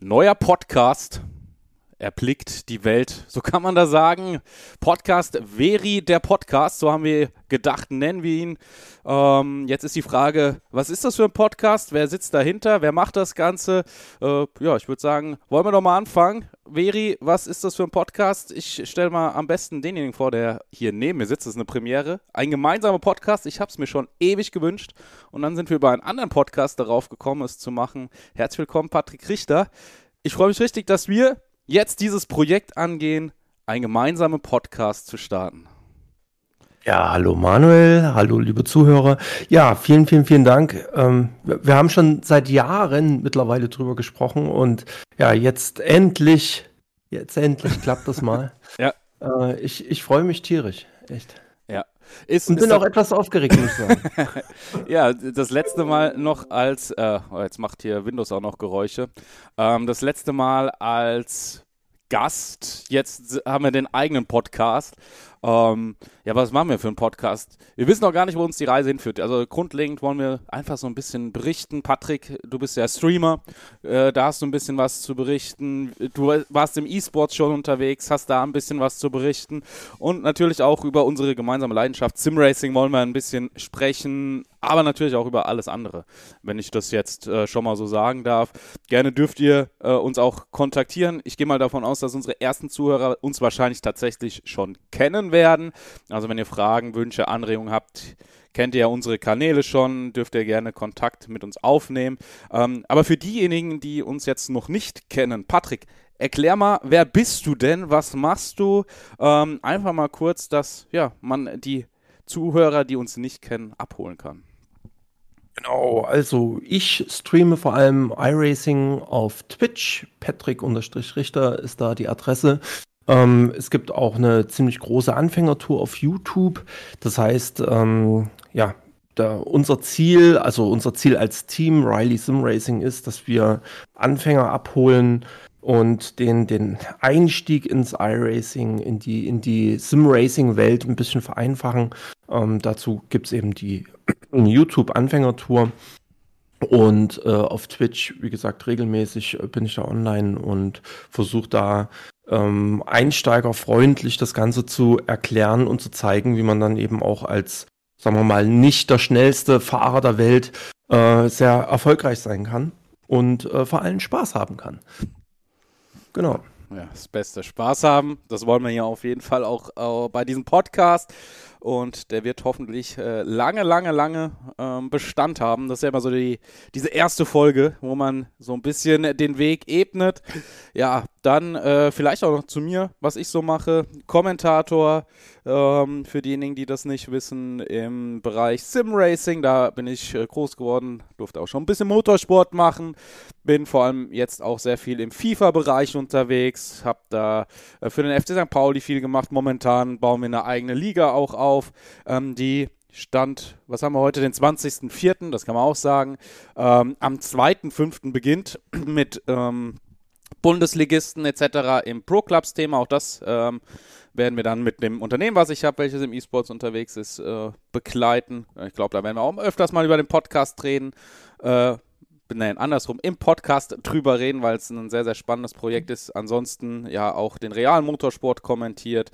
Neuer Podcast erblickt die Welt, so kann man da sagen. Podcast Veri, der Podcast, so haben wir gedacht, nennen wir ihn. Ähm, jetzt ist die Frage, was ist das für ein Podcast? Wer sitzt dahinter? Wer macht das Ganze? Äh, ja, ich würde sagen, wollen wir doch mal anfangen. Veri, was ist das für ein Podcast? Ich stelle mal am besten denjenigen vor, der hier neben mir sitzt. Das ist eine Premiere. Ein gemeinsamer Podcast. Ich habe es mir schon ewig gewünscht. Und dann sind wir über einen anderen Podcast darauf gekommen, es zu machen. Herzlich willkommen, Patrick Richter. Ich freue mich richtig, dass wir jetzt dieses Projekt angehen, einen gemeinsamen Podcast zu starten. Ja, hallo Manuel, hallo liebe Zuhörer. Ja, vielen, vielen, vielen Dank. Ähm, wir haben schon seit Jahren mittlerweile drüber gesprochen und ja, jetzt endlich, jetzt endlich klappt das mal. ja. Äh, ich ich freue mich tierisch, echt. Ist, und bin auch etwas aufgeregt, muss ich sagen. ja, das letzte Mal noch als, äh, oh, jetzt macht hier Windows auch noch Geräusche. Ähm, das letzte Mal als Gast. Jetzt haben wir den eigenen Podcast. Ähm, ja, was machen wir für einen Podcast? Wir wissen noch gar nicht, wo uns die Reise hinführt. Also grundlegend wollen wir einfach so ein bisschen berichten. Patrick, du bist ja Streamer, äh, da hast du ein bisschen was zu berichten. Du warst im E-Sports schon unterwegs, hast da ein bisschen was zu berichten. Und natürlich auch über unsere gemeinsame Leidenschaft Simracing wollen wir ein bisschen sprechen aber natürlich auch über alles andere, wenn ich das jetzt äh, schon mal so sagen darf. Gerne dürft ihr äh, uns auch kontaktieren. Ich gehe mal davon aus, dass unsere ersten Zuhörer uns wahrscheinlich tatsächlich schon kennen werden. Also wenn ihr Fragen, Wünsche, Anregungen habt, kennt ihr ja unsere Kanäle schon, dürft ihr gerne Kontakt mit uns aufnehmen. Ähm, aber für diejenigen, die uns jetzt noch nicht kennen, Patrick, erklär mal, wer bist du denn? Was machst du? Ähm, einfach mal kurz, dass ja, man die Zuhörer, die uns nicht kennen, abholen kann. Genau, also ich streame vor allem iRacing auf Twitch. Patrick-Richter ist da die Adresse. Ähm, es gibt auch eine ziemlich große Anfängertour auf YouTube. Das heißt, ähm, ja, unser Ziel, also unser Ziel als Team Riley Sim Racing ist, dass wir Anfänger abholen und den, den Einstieg ins iRacing, in die, in die Sim-Racing-Welt ein bisschen vereinfachen. Ähm, dazu gibt es eben die YouTube-Anfängertour. Und äh, auf Twitch, wie gesagt, regelmäßig äh, bin ich da online und versuche da ähm, einsteigerfreundlich das Ganze zu erklären und zu zeigen, wie man dann eben auch als, sagen wir mal, nicht der schnellste Fahrer der Welt äh, sehr erfolgreich sein kann und äh, vor allem Spaß haben kann. Genau. Ja, das Beste. Spaß haben. Das wollen wir hier auf jeden Fall auch, auch bei diesem Podcast und der wird hoffentlich äh, lange, lange, lange ähm, Bestand haben. Das ist ja immer so die, diese erste Folge, wo man so ein bisschen den Weg ebnet. Ja, dann äh, vielleicht auch noch zu mir, was ich so mache. Kommentator ähm, für diejenigen, die das nicht wissen, im Bereich Sim Racing. Da bin ich äh, groß geworden, durfte auch schon ein bisschen Motorsport machen. Bin vor allem jetzt auch sehr viel im FIFA-Bereich unterwegs. Hab da äh, für den FC St. Pauli viel gemacht. Momentan bauen wir eine eigene Liga auch auf, ähm, die Stand, was haben wir heute, den 20.04., das kann man auch sagen, ähm, am 2.05. beginnt mit ähm, Bundesligisten etc. im Pro-Clubs-Thema. Auch das ähm, werden wir dann mit dem Unternehmen, was ich habe, welches im E-Sports unterwegs ist, äh, begleiten. Ich glaube, da werden wir auch öfters mal über den Podcast reden. Äh, nein, andersrum, im Podcast drüber reden, weil es ein sehr, sehr spannendes Projekt ist. Ansonsten ja auch den realen Motorsport kommentiert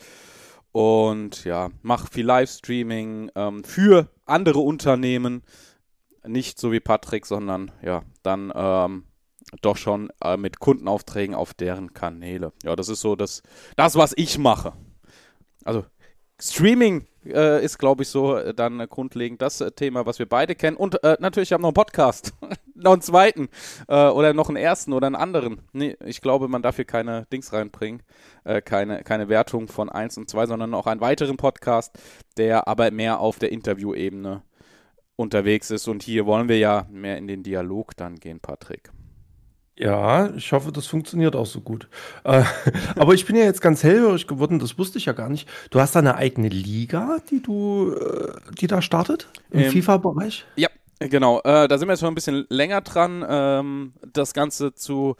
und ja, mach viel Livestreaming ähm, für andere Unternehmen. Nicht so wie Patrick, sondern ja, dann ähm, doch schon äh, mit Kundenaufträgen auf deren Kanäle. Ja, das ist so das, das was ich mache. Also Streaming äh, ist, glaube ich, so äh, dann äh, grundlegend das äh, Thema, was wir beide kennen. Und natürlich haben wir noch einen Podcast. noch einen zweiten. Oder noch einen ersten oder einen anderen. Nee, ich glaube, man darf hier keine Dings reinbringen. keine, keine Wertung von 1 und 2, sondern auch einen weiteren Podcast, der aber mehr auf der Interviewebene unterwegs ist. Und hier wollen wir ja mehr in den Dialog dann gehen, Patrick. Ja, ich hoffe, das funktioniert auch so gut. Äh, aber ich bin ja jetzt ganz hellhörig geworden, das wusste ich ja gar nicht. Du hast da eine eigene Liga, die du, äh, die da startet im ähm, FIFA-Bereich? Ja, genau. Äh, da sind wir jetzt schon ein bisschen länger dran, ähm, das Ganze zu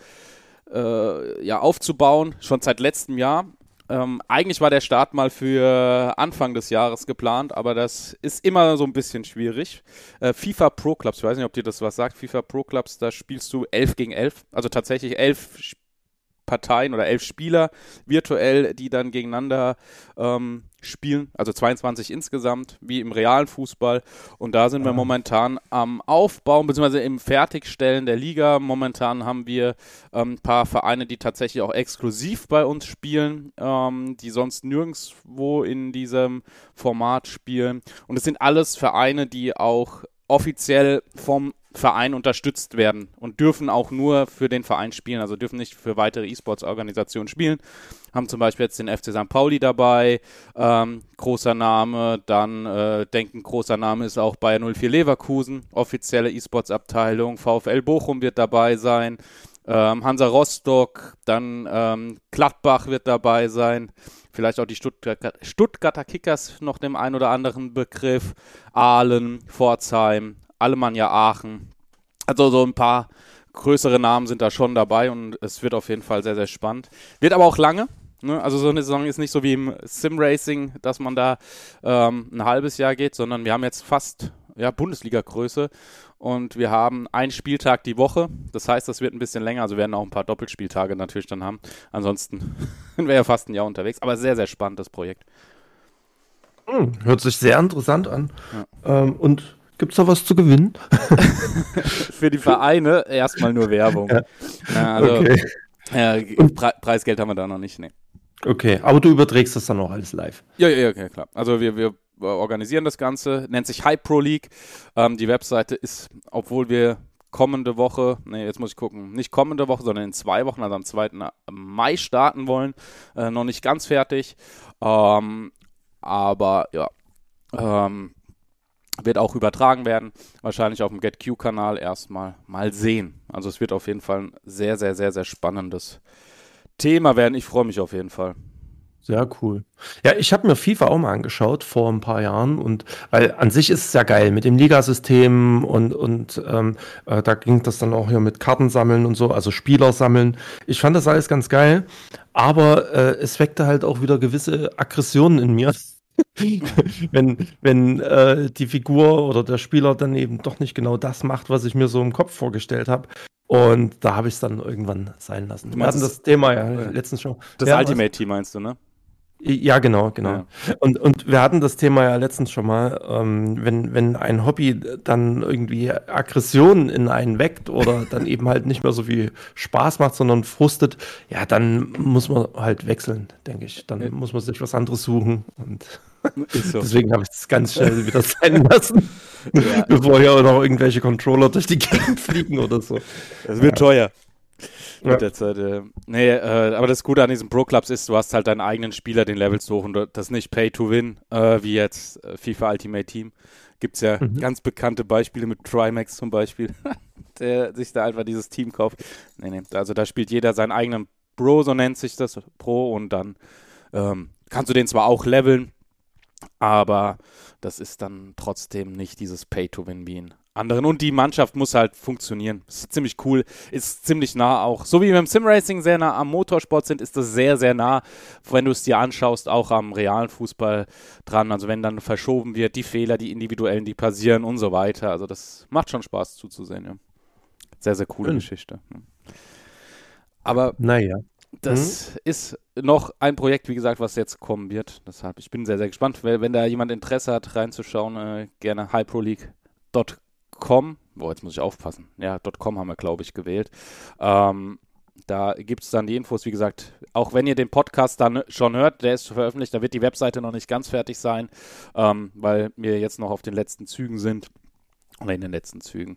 äh, ja, aufzubauen, schon seit letztem Jahr. Ähm, eigentlich war der Start mal für Anfang des Jahres geplant, aber das ist immer so ein bisschen schwierig. Äh, FIFA Pro Clubs, ich weiß nicht, ob dir das was sagt. FIFA Pro Clubs, da spielst du 11 gegen 11, also tatsächlich 11 Parteien oder elf Spieler virtuell, die dann gegeneinander ähm, spielen, also 22 insgesamt, wie im realen Fußball. Und da sind wir momentan am Aufbauen bzw. im Fertigstellen der Liga. Momentan haben wir ähm, ein paar Vereine, die tatsächlich auch exklusiv bei uns spielen, ähm, die sonst nirgendwo in diesem Format spielen. Und es sind alles Vereine, die auch offiziell vom Verein unterstützt werden und dürfen auch nur für den Verein spielen, also dürfen nicht für weitere E-Sports-Organisationen spielen. Haben zum Beispiel jetzt den FC St. Pauli dabei, ähm, großer Name, dann äh, denken, großer Name ist auch Bayer 04 Leverkusen, offizielle E-Sports-Abteilung, VfL Bochum wird dabei sein, ähm, Hansa Rostock, dann ähm, Gladbach wird dabei sein, vielleicht auch die Stuttgart Stuttgarter Kickers noch dem ein oder anderen Begriff, Aalen, Pforzheim, Alemannia Aachen. Also so ein paar größere Namen sind da schon dabei und es wird auf jeden Fall sehr, sehr spannend. Wird aber auch lange. Ne? Also so eine Saison ist nicht so wie im Sim-Racing, dass man da ähm, ein halbes Jahr geht, sondern wir haben jetzt fast ja, Bundesliga-Größe und wir haben einen Spieltag die Woche. Das heißt, das wird ein bisschen länger. Also werden auch ein paar Doppelspieltage natürlich dann haben. Ansonsten wäre ja fast ein Jahr unterwegs. Aber sehr, sehr spannendes Projekt. Hm, hört sich sehr interessant an. Ja. Ähm, und Gibt es da was zu gewinnen? Für die Vereine erstmal nur Werbung. Ja. Ja, also, okay. ja, Pre Preisgeld haben wir da noch nicht, nee. Okay, aber du überträgst das dann auch alles live. Ja, ja, ja, klar. Also wir, wir organisieren das Ganze, nennt sich Hype Pro League. Ähm, die Webseite ist, obwohl wir kommende Woche, nee, jetzt muss ich gucken, nicht kommende Woche, sondern in zwei Wochen, also am 2. Mai starten wollen, äh, noch nicht ganz fertig. Ähm, aber ja, ähm, wird auch übertragen werden. Wahrscheinlich auf dem GetQ-Kanal erstmal mal sehen. Also es wird auf jeden Fall ein sehr, sehr, sehr, sehr spannendes Thema werden. Ich freue mich auf jeden Fall. Sehr cool. Ja, ich habe mir FIFA auch mal angeschaut vor ein paar Jahren und weil an sich ist es ja geil mit dem Ligasystem und und ähm, äh, da ging das dann auch hier mit Karten sammeln und so, also Spieler sammeln. Ich fand das alles ganz geil, aber äh, es weckte halt auch wieder gewisse Aggressionen in mir. wenn wenn äh, die Figur oder der Spieler dann eben doch nicht genau das macht, was ich mir so im Kopf vorgestellt habe. Und da habe ich es dann irgendwann sein lassen. Wir hatten das Thema ja letztens schon. Das ja, Ultimate Team meinst du, ne? Ja, genau, genau. Ja. Und, und wir hatten das Thema ja letztens schon mal, ähm, wenn, wenn ein Hobby dann irgendwie Aggression in einen weckt oder dann eben halt nicht mehr so viel Spaß macht, sondern frustet, ja, dann muss man halt wechseln, denke ich. Dann ja. muss man sich was anderes suchen und so. deswegen habe ich es ganz schnell wieder sein lassen, ja. bevor hier auch noch irgendwelche Controller durch die Gegend fliegen oder so. Das wird teuer mit der Zeit. Äh, nee, äh, aber das Gute an diesen Pro-Clubs ist, du hast halt deinen eigenen Spieler den Levels hoch und das nicht Pay to Win, äh, wie jetzt äh, FIFA Ultimate Team. Gibt es ja mhm. ganz bekannte Beispiele mit Trimax zum Beispiel, der sich da einfach dieses Team kauft. Nee, nee, also da spielt jeder seinen eigenen Bro, so nennt sich das, Pro, und dann ähm, kannst du den zwar auch leveln, aber das ist dann trotzdem nicht dieses Pay to Win wie in anderen. Und die Mannschaft muss halt funktionieren. Ist ziemlich cool, ist ziemlich nah auch. So wie wir im Simracing sehr nah am Motorsport sind, ist das sehr, sehr nah, wenn du es dir anschaust, auch am realen Fußball dran. Also wenn dann verschoben wird, die Fehler, die individuellen, die passieren und so weiter. Also das macht schon Spaß zuzusehen, ja. Sehr, sehr coole mhm. Geschichte. Aber naja. Das mhm. ist noch ein Projekt, wie gesagt, was jetzt kommen wird. Deshalb, ich bin sehr, sehr gespannt. Wenn, wenn da jemand Interesse hat, reinzuschauen, äh, gerne hyproleague.com .com, boah, jetzt muss ich aufpassen, ja, .com haben wir, glaube ich, gewählt. Ähm, da gibt es dann die Infos, wie gesagt, auch wenn ihr den Podcast dann schon hört, der ist veröffentlicht, da wird die Webseite noch nicht ganz fertig sein, ähm, weil wir jetzt noch auf den letzten Zügen sind in den letzten Zügen.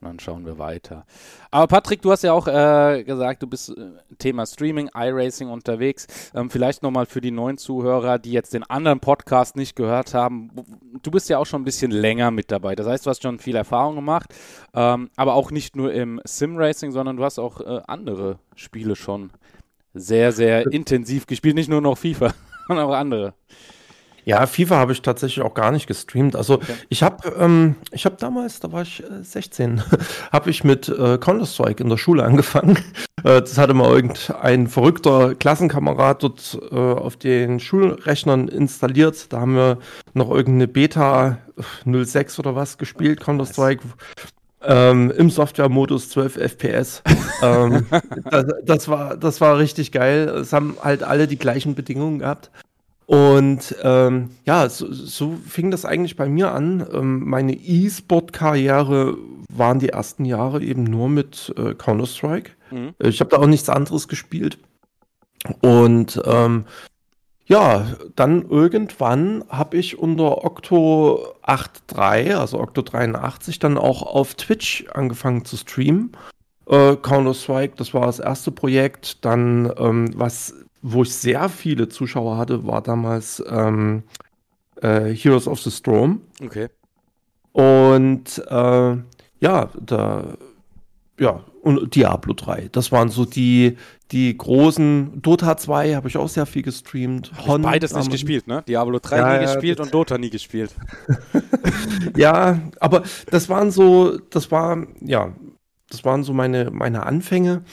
Und dann schauen wir weiter. Aber Patrick, du hast ja auch äh, gesagt, du bist äh, Thema Streaming, iRacing unterwegs. Ähm, vielleicht nochmal für die neuen Zuhörer, die jetzt den anderen Podcast nicht gehört haben. Du bist ja auch schon ein bisschen länger mit dabei. Das heißt, du hast schon viel Erfahrung gemacht, ähm, aber auch nicht nur im Sim-Racing, sondern du hast auch äh, andere Spiele schon sehr, sehr intensiv gespielt. Nicht nur noch FIFA, sondern auch andere. Ja, FIFA habe ich tatsächlich auch gar nicht gestreamt. Also okay. ich habe ähm, ich habe damals, da war ich äh, 16, habe ich mit äh, Counter-Strike in der Schule angefangen. Äh, das hatte mal irgendein verrückter Klassenkamerad dort äh, auf den Schulrechnern installiert. Da haben wir noch irgendeine Beta 06 oder was gespielt, Counter-Strike. Ähm, Im Software-Modus 12 FPS. ähm, das, das, war, das war richtig geil. Es haben halt alle die gleichen Bedingungen gehabt. Und ähm, ja, so, so, fing das eigentlich bei mir an. Ähm, meine E-Sport-Karriere waren die ersten Jahre eben nur mit äh, Counter-Strike. Mhm. Ich habe da auch nichts anderes gespielt. Und ähm, ja, dann irgendwann habe ich unter Octo 8.3, also Octo 83, dann auch auf Twitch angefangen zu streamen. Äh, Counter-Strike, das war das erste Projekt. Dann, ähm, was wo ich sehr viele Zuschauer hatte, war damals ähm, äh, Heroes of the Storm. Okay. Und äh, ja, da, ja, und Diablo 3. Das waren so die, die großen. Dota 2 habe ich auch sehr viel gestreamt. Hon, beides nicht gespielt, ne? Diablo 3 ja, nie gespielt und Dota nie gespielt. ja, aber das waren so, das war, ja, das waren so meine, meine Anfänge.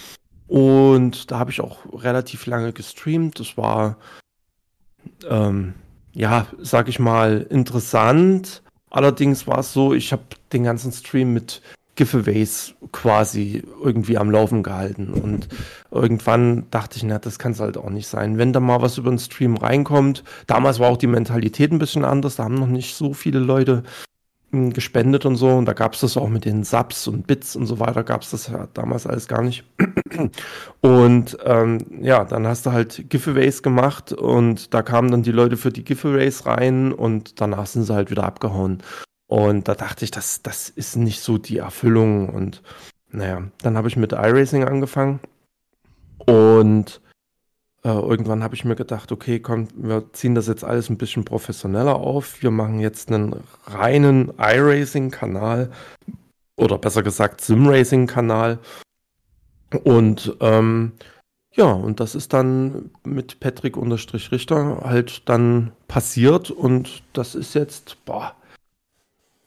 Und da habe ich auch relativ lange gestreamt. Das war, ähm, ja, sag ich mal, interessant. Allerdings war es so, ich habe den ganzen Stream mit Giveaways quasi irgendwie am Laufen gehalten. Und irgendwann dachte ich, na, das kann es halt auch nicht sein. Wenn da mal was über den Stream reinkommt, damals war auch die Mentalität ein bisschen anders, da haben noch nicht so viele Leute gespendet und so. Und da gab es das auch mit den Subs und Bits und so weiter, gab es das ja damals alles gar nicht. Und ähm, ja, dann hast du halt Giveaways gemacht und da kamen dann die Leute für die Giveaways rein und danach sind sie halt wieder abgehauen. Und da dachte ich, das, das ist nicht so die Erfüllung. Und naja, dann habe ich mit iRacing angefangen und äh, irgendwann habe ich mir gedacht, okay, komm, wir ziehen das jetzt alles ein bisschen professioneller auf. Wir machen jetzt einen reinen iRacing-Kanal oder besser gesagt Sim-Racing-Kanal. Und ähm, ja, und das ist dann mit Patrick unterstrich Richter halt dann passiert und das ist jetzt, boah,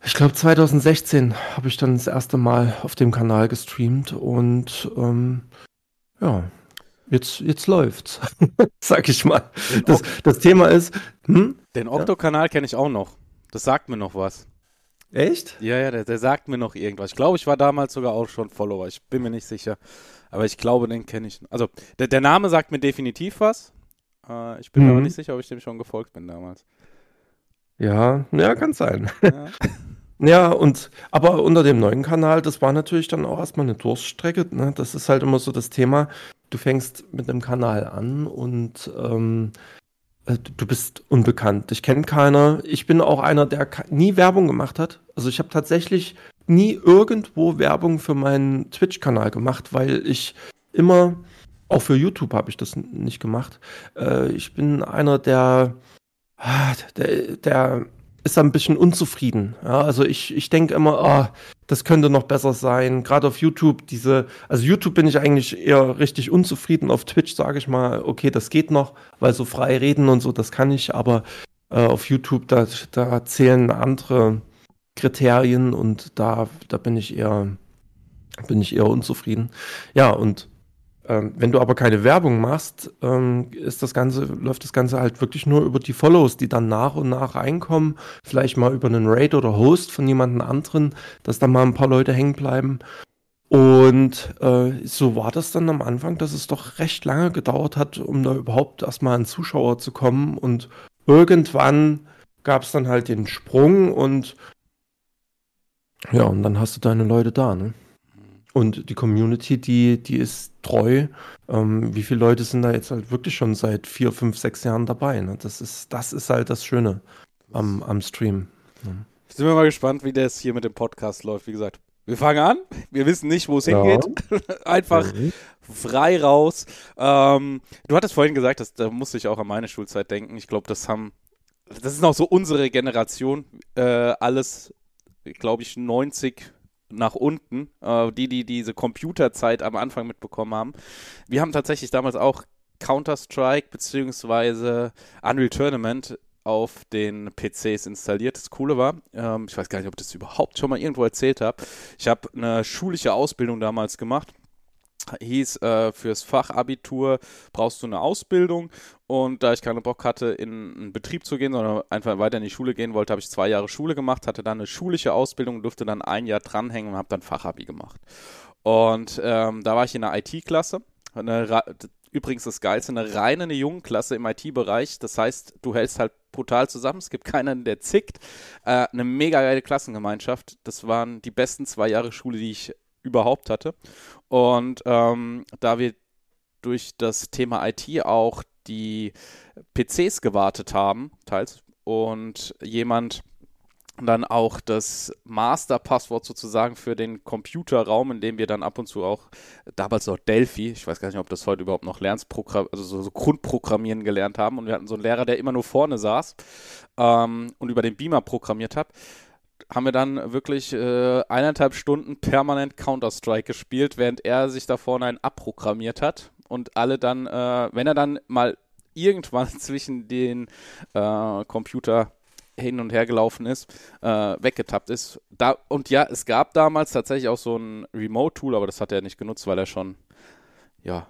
ich glaube 2016 habe ich dann das erste Mal auf dem Kanal gestreamt und ähm, ja, Jetzt, jetzt läuft's, sag ich mal. Das, das Thema ist. Hm? Den Okto-Kanal kenne ich auch noch. Das sagt mir noch was. Echt? Ja, ja, der, der sagt mir noch irgendwas. Ich glaube, ich war damals sogar auch schon Follower. Ich bin mir nicht sicher. Aber ich glaube, den kenne ich. Also, der, der Name sagt mir definitiv was. Äh, ich bin mhm. mir aber mhm. nicht sicher, ob ich dem schon gefolgt bin damals. Ja, ja, kann sein. Ja. Ja, und aber unter dem neuen Kanal, das war natürlich dann auch erstmal eine Durststrecke. Ne? Das ist halt immer so das Thema du fängst mit einem Kanal an und ähm, äh, du bist unbekannt. Ich kenne keiner. Ich bin auch einer, der nie Werbung gemacht hat. Also ich habe tatsächlich nie irgendwo Werbung für meinen Twitch-Kanal gemacht, weil ich immer, auch für YouTube habe ich das nicht gemacht. Äh, ich bin einer, der, ah, der, der ist ein bisschen unzufrieden. Ja, also ich, ich denke immer, oh, das könnte noch besser sein. Gerade auf YouTube, diese, also YouTube bin ich eigentlich eher richtig unzufrieden. Auf Twitch sage ich mal, okay, das geht noch, weil so frei reden und so, das kann ich, aber äh, auf YouTube, da, da zählen andere Kriterien und da, da bin ich eher, bin ich eher unzufrieden. Ja, und ähm, wenn du aber keine Werbung machst, ähm, ist das Ganze, läuft das Ganze halt wirklich nur über die Follows, die dann nach und nach reinkommen. Vielleicht mal über einen Raid oder Host von jemandem anderen, dass da mal ein paar Leute hängen bleiben. Und äh, so war das dann am Anfang, dass es doch recht lange gedauert hat, um da überhaupt erstmal an Zuschauer zu kommen. Und irgendwann gab es dann halt den Sprung und ja, und dann hast du deine Leute da, ne? Und die Community, die, die ist treu. Ähm, wie viele Leute sind da jetzt halt wirklich schon seit vier, fünf, sechs Jahren dabei? Ne? Das, ist, das ist halt das Schöne am, am Stream. Ne? Sind wir mal gespannt, wie das hier mit dem Podcast läuft. Wie gesagt, wir fangen an. Wir wissen nicht, wo es ja. hingeht. Einfach mhm. frei raus. Ähm, du hattest vorhin gesagt, dass, da musste ich auch an meine Schulzeit denken. Ich glaube, das haben, das ist noch so unsere Generation. Äh, alles, glaube ich, 90 nach unten, äh, die, die diese Computerzeit am Anfang mitbekommen haben. Wir haben tatsächlich damals auch Counter-Strike bzw. Unreal Tournament auf den PCs installiert. Das Coole war, ähm, ich weiß gar nicht, ob ich das überhaupt schon mal irgendwo erzählt habe. Ich habe eine schulische Ausbildung damals gemacht hieß, äh, fürs Fachabitur brauchst du eine Ausbildung und da ich keinen Bock hatte, in einen Betrieb zu gehen, sondern einfach weiter in die Schule gehen wollte, habe ich zwei Jahre Schule gemacht, hatte dann eine schulische Ausbildung, durfte dann ein Jahr dranhängen und habe dann Fachabi gemacht. Und ähm, da war ich in der IT-Klasse. Übrigens das Geilste, eine reine eine Jungenklasse im IT-Bereich. Das heißt, du hältst halt brutal zusammen. Es gibt keinen, der zickt. Äh, eine mega geile Klassengemeinschaft. Das waren die besten zwei Jahre Schule, die ich überhaupt hatte. Und ähm, da wir durch das Thema IT auch die PCs gewartet haben, teils, und jemand dann auch das Masterpasswort sozusagen für den Computerraum, in dem wir dann ab und zu auch, damals noch Delphi, ich weiß gar nicht, ob das heute überhaupt noch lernst, also so, so, Grundprogrammieren gelernt haben. Und wir hatten so einen Lehrer, der immer nur vorne saß ähm, und über den Beamer programmiert hat haben wir dann wirklich äh, eineinhalb Stunden permanent Counter-Strike gespielt, während er sich da vorne ein abprogrammiert hat und alle dann, äh, wenn er dann mal irgendwann zwischen den äh, Computer hin und her gelaufen ist, äh, weggetappt ist. Da, und ja, es gab damals tatsächlich auch so ein Remote-Tool, aber das hat er nicht genutzt, weil er schon ja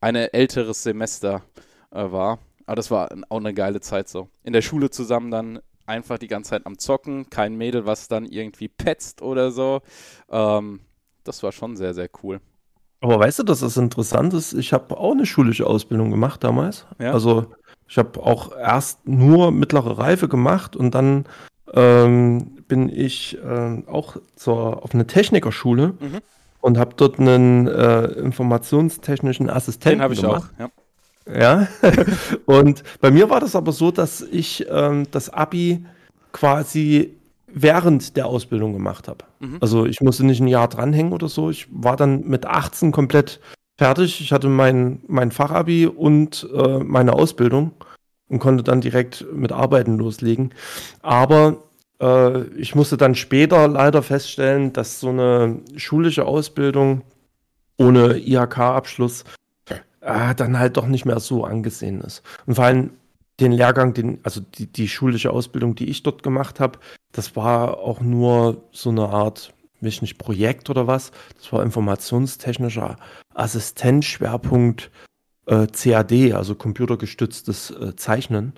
ein älteres Semester äh, war. Aber das war auch eine geile Zeit so. In der Schule zusammen dann einfach die ganze Zeit am Zocken, kein Mädel, was dann irgendwie petzt oder so. Ähm, das war schon sehr, sehr cool. Aber weißt du, dass das interessant ist? Ich habe auch eine schulische Ausbildung gemacht damals. Ja? Also ich habe auch erst nur mittlere Reife gemacht und dann ähm, bin ich äh, auch zur, auf eine Technikerschule mhm. und habe dort einen äh, informationstechnischen Assistenten Den habe ich gemacht. auch, ja. Ja. und bei mir war das aber so, dass ich ähm, das Abi quasi während der Ausbildung gemacht habe. Mhm. Also ich musste nicht ein Jahr dranhängen oder so. Ich war dann mit 18 komplett fertig. Ich hatte mein, mein Fachabi und äh, meine Ausbildung und konnte dann direkt mit Arbeiten loslegen. Aber äh, ich musste dann später leider feststellen, dass so eine schulische Ausbildung ohne IHK-Abschluss äh, dann halt doch nicht mehr so angesehen ist. Und vor allem den Lehrgang, den, also die, die schulische Ausbildung, die ich dort gemacht habe, das war auch nur so eine Art, weiß nicht, Projekt oder was. Das war informationstechnischer Assistent, Schwerpunkt äh, CAD, also computergestütztes äh, Zeichnen.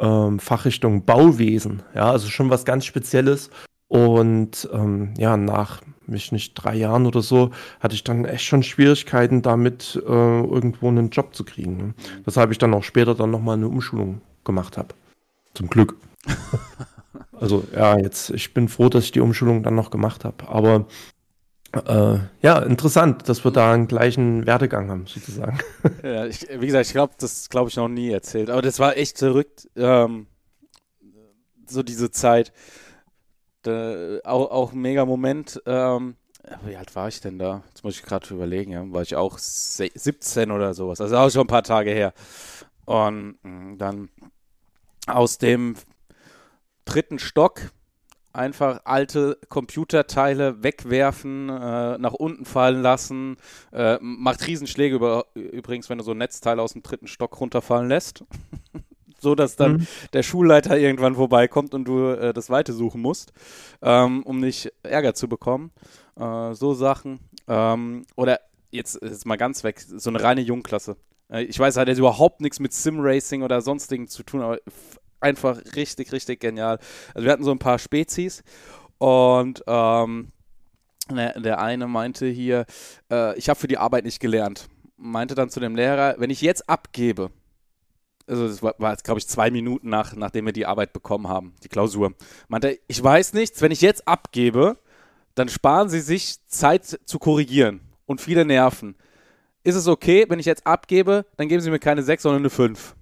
Ähm, Fachrichtung Bauwesen, ja, also schon was ganz Spezielles. Und ähm, ja, nach mich nicht drei Jahren oder so, hatte ich dann echt schon Schwierigkeiten damit, äh, irgendwo einen Job zu kriegen. Ne? Weshalb ich dann auch später dann nochmal eine Umschulung gemacht habe. Zum Glück. also ja, jetzt, ich bin froh, dass ich die Umschulung dann noch gemacht habe. Aber äh, ja, interessant, dass wir da einen gleichen Werdegang haben, sozusagen. Ja, ich, wie gesagt, ich glaube, das glaube ich noch nie erzählt. Aber das war echt verrückt. Ähm, so diese Zeit äh, auch, auch ein mega Moment. Ähm, wie alt war ich denn da? Jetzt muss ich gerade überlegen, ja. War ich auch 17 oder sowas. Also auch schon ein paar Tage her. Und mm, dann aus dem dritten Stock einfach alte Computerteile wegwerfen, äh, nach unten fallen lassen. Äh, macht Riesenschläge über, übrigens, wenn du so ein Netzteil aus dem dritten Stock runterfallen lässt. so dass dann mhm. der Schulleiter irgendwann vorbeikommt und du äh, das Weite suchen musst, ähm, um nicht Ärger zu bekommen. Äh, so Sachen. Ähm, oder jetzt, jetzt mal ganz weg, so eine reine Jungklasse. Äh, ich weiß, hat jetzt überhaupt nichts mit Sim-Racing oder sonstigen zu tun, aber einfach richtig, richtig genial. Also wir hatten so ein paar Spezies und ähm, der, der, eine meinte hier, äh, ich habe für die Arbeit nicht gelernt. Meinte dann zu dem Lehrer, wenn ich jetzt abgebe, also das war, war glaube ich, zwei Minuten nach, nachdem wir die Arbeit bekommen haben, die Klausur. Meinte, ich weiß nichts, wenn ich jetzt abgebe, dann sparen Sie sich Zeit zu korrigieren und viele Nerven. Ist es okay, wenn ich jetzt abgebe, dann geben Sie mir keine sechs, sondern eine fünf.